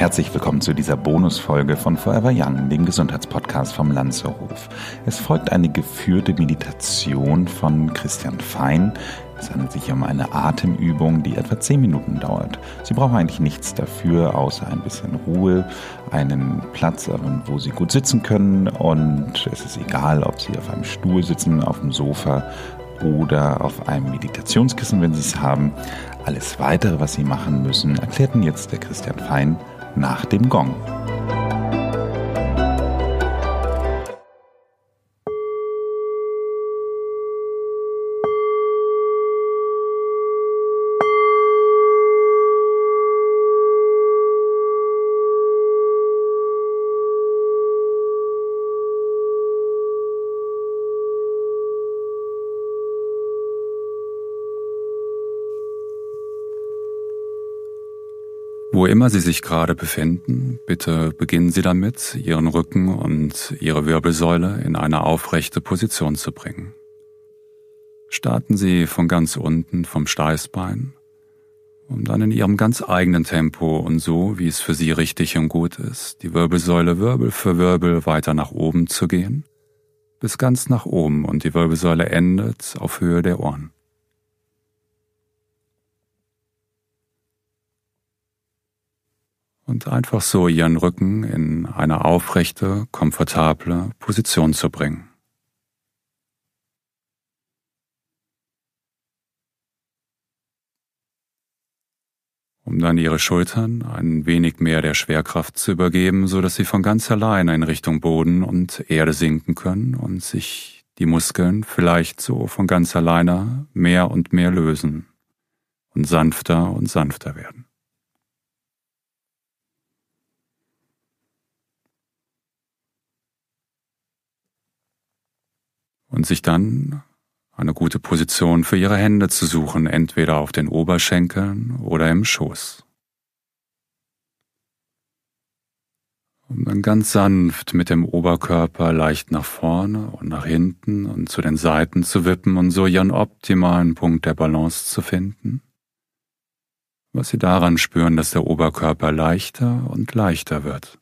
Herzlich willkommen zu dieser Bonusfolge von Forever Young, dem Gesundheitspodcast vom Lanzerhof. Es folgt eine geführte Meditation von Christian Fein. Es handelt sich um eine Atemübung, die etwa 10 Minuten dauert. Sie brauchen eigentlich nichts dafür, außer ein bisschen Ruhe, einen Platz, wo Sie gut sitzen können und es ist egal, ob Sie auf einem Stuhl sitzen, auf dem Sofa oder auf einem Meditationskissen, wenn Sie es haben. Alles weitere, was Sie machen müssen, erklärt Ihnen jetzt der Christian Fein nach dem Gong. Immer Sie sich gerade befinden, bitte beginnen Sie damit, Ihren Rücken und Ihre Wirbelsäule in eine aufrechte Position zu bringen. Starten Sie von ganz unten vom Steißbein, um dann in Ihrem ganz eigenen Tempo und so, wie es für Sie richtig und gut ist, die Wirbelsäule Wirbel für Wirbel weiter nach oben zu gehen, bis ganz nach oben und die Wirbelsäule endet auf Höhe der Ohren. Und einfach so ihren Rücken in eine aufrechte, komfortable Position zu bringen. um dann ihre Schultern ein wenig mehr der Schwerkraft zu übergeben, so dass sie von ganz alleine in Richtung Boden und Erde sinken können und sich die Muskeln vielleicht so von ganz alleine mehr und mehr lösen und sanfter und sanfter werden. Und sich dann eine gute Position für ihre Hände zu suchen, entweder auf den Oberschenkeln oder im Schoß. Um dann ganz sanft mit dem Oberkörper leicht nach vorne und nach hinten und zu den Seiten zu wippen und so ihren optimalen Punkt der Balance zu finden. Was Sie daran spüren, dass der Oberkörper leichter und leichter wird.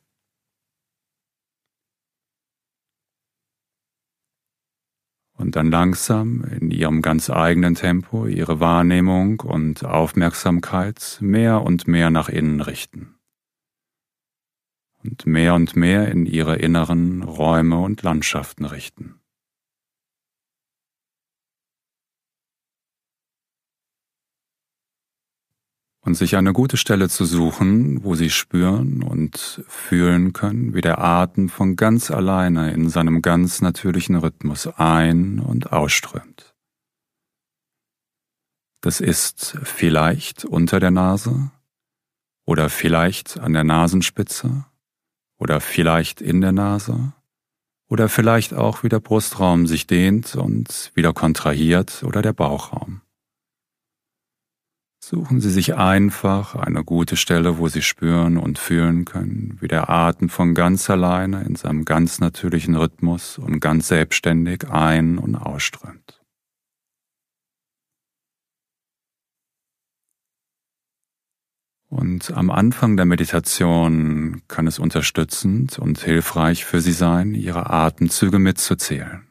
Und dann langsam in ihrem ganz eigenen Tempo ihre Wahrnehmung und Aufmerksamkeit mehr und mehr nach innen richten und mehr und mehr in ihre inneren Räume und Landschaften richten. Und sich eine gute Stelle zu suchen, wo sie spüren und fühlen können, wie der Atem von ganz alleine in seinem ganz natürlichen Rhythmus ein- und ausströmt. Das ist vielleicht unter der Nase oder vielleicht an der Nasenspitze oder vielleicht in der Nase oder vielleicht auch wie der Brustraum sich dehnt und wieder kontrahiert oder der Bauchraum. Suchen Sie sich einfach eine gute Stelle, wo Sie spüren und fühlen können, wie der Atem von ganz alleine in seinem ganz natürlichen Rhythmus und ganz selbstständig ein- und ausströmt. Und am Anfang der Meditation kann es unterstützend und hilfreich für Sie sein, Ihre Atemzüge mitzuzählen,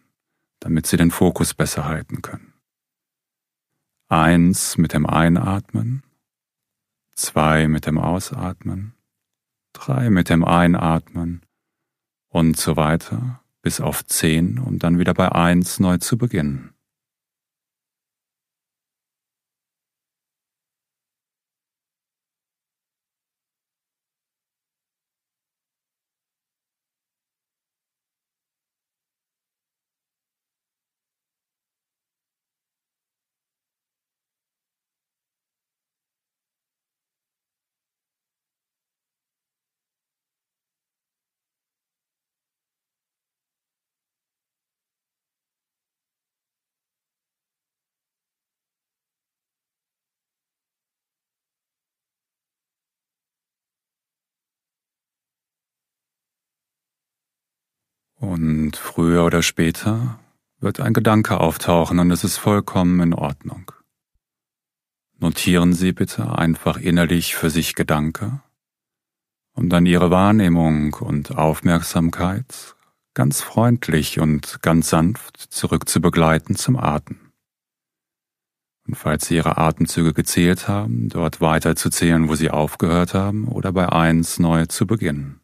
damit Sie den Fokus besser halten können. Eins mit dem Einatmen, zwei mit dem Ausatmen, drei mit dem Einatmen und so weiter bis auf zehn, um dann wieder bei eins neu zu beginnen. Und früher oder später wird ein Gedanke auftauchen und es ist vollkommen in Ordnung. Notieren Sie bitte einfach innerlich für sich Gedanke um dann ihre Wahrnehmung und Aufmerksamkeit ganz freundlich und ganz sanft zurück zu begleiten zum Atem. Und falls Sie Ihre Atemzüge gezählt haben, dort weiter zu zählen, wo Sie aufgehört haben, oder bei eins neu zu beginnen.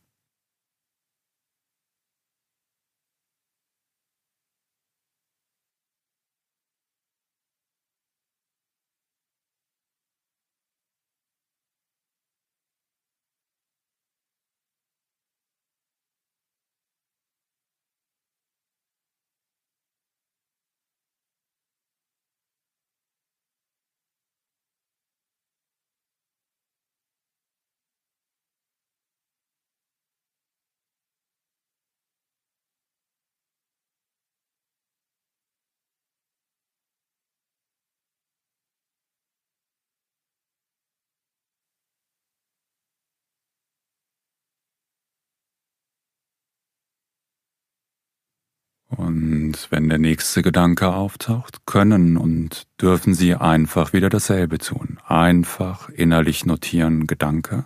Und wenn der nächste Gedanke auftaucht, können und dürfen Sie einfach wieder dasselbe tun. Einfach innerlich notieren Gedanke.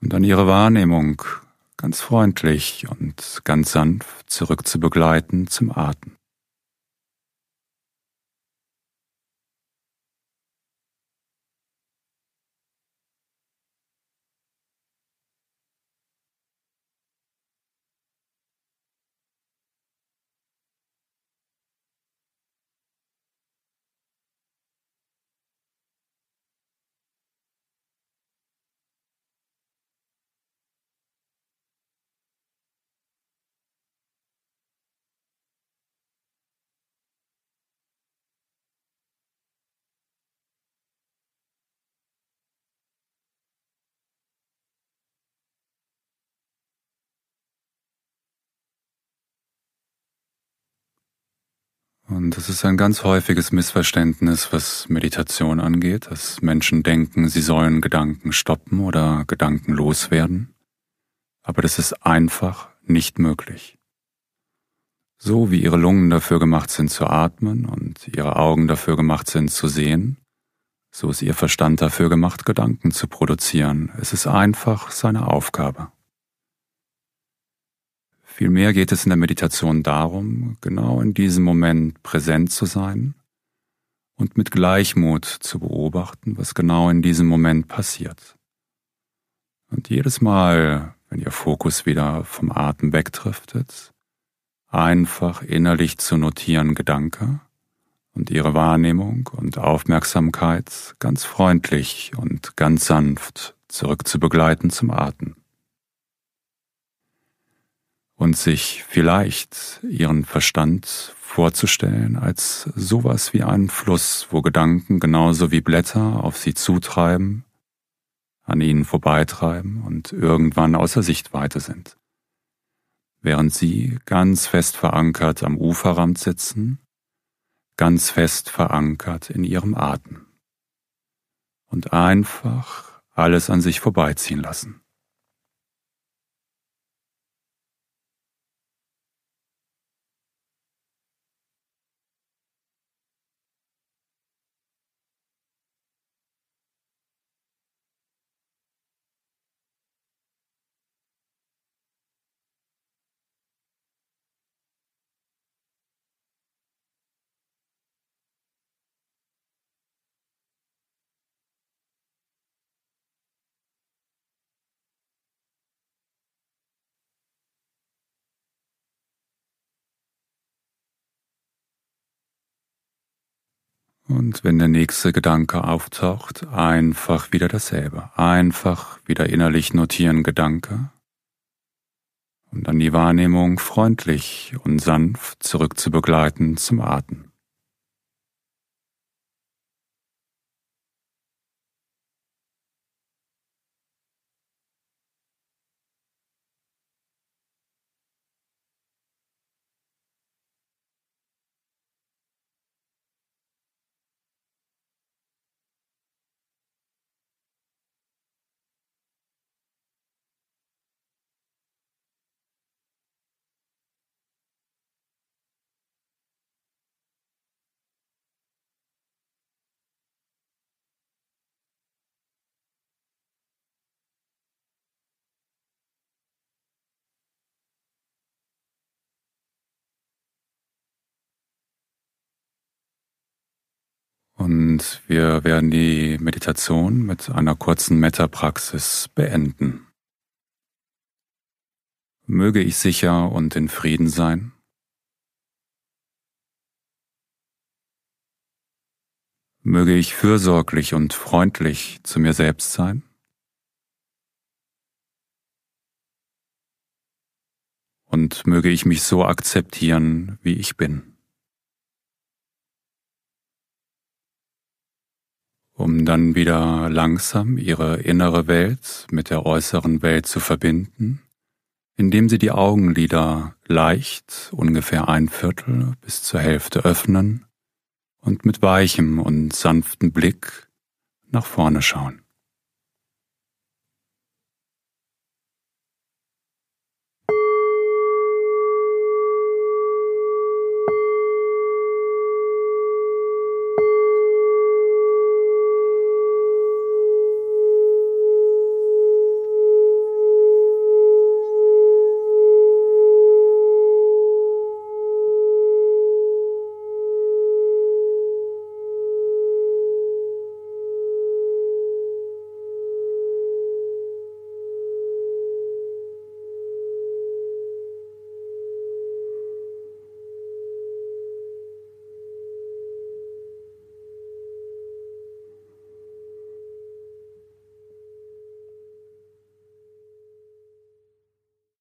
Und dann Ihre Wahrnehmung ganz freundlich und ganz sanft zurück zu begleiten zum Atem. Und es ist ein ganz häufiges Missverständnis, was Meditation angeht, dass Menschen denken, sie sollen Gedanken stoppen oder Gedanken loswerden. Aber das ist einfach nicht möglich. So wie ihre Lungen dafür gemacht sind zu atmen und ihre Augen dafür gemacht sind zu sehen, so ist ihr Verstand dafür gemacht, Gedanken zu produzieren. Es ist einfach seine Aufgabe. Vielmehr geht es in der Meditation darum, genau in diesem Moment präsent zu sein und mit Gleichmut zu beobachten, was genau in diesem Moment passiert. Und jedes Mal, wenn Ihr Fokus wieder vom Atem wegdriftet, einfach innerlich zu notieren Gedanke und Ihre Wahrnehmung und Aufmerksamkeit ganz freundlich und ganz sanft zurück zu begleiten zum Atem und sich vielleicht ihren Verstand vorzustellen als sowas wie einen Fluss, wo Gedanken genauso wie Blätter auf sie zutreiben, an ihnen vorbeitreiben und irgendwann außer Sichtweite sind. Während sie ganz fest verankert am Uferrand sitzen, ganz fest verankert in ihrem Atem und einfach alles an sich vorbeiziehen lassen. Und wenn der nächste Gedanke auftaucht, einfach wieder dasselbe. Einfach wieder innerlich notieren Gedanke. Und dann die Wahrnehmung freundlich und sanft zurück zu begleiten zum Atem. Und wir werden die Meditation mit einer kurzen Metta-Praxis beenden. Möge ich sicher und in Frieden sein. Möge ich fürsorglich und freundlich zu mir selbst sein. Und möge ich mich so akzeptieren, wie ich bin. Um dann wieder langsam ihre innere Welt mit der äußeren Welt zu verbinden, indem sie die Augenlider leicht, ungefähr ein Viertel bis zur Hälfte öffnen und mit weichem und sanftem Blick nach vorne schauen.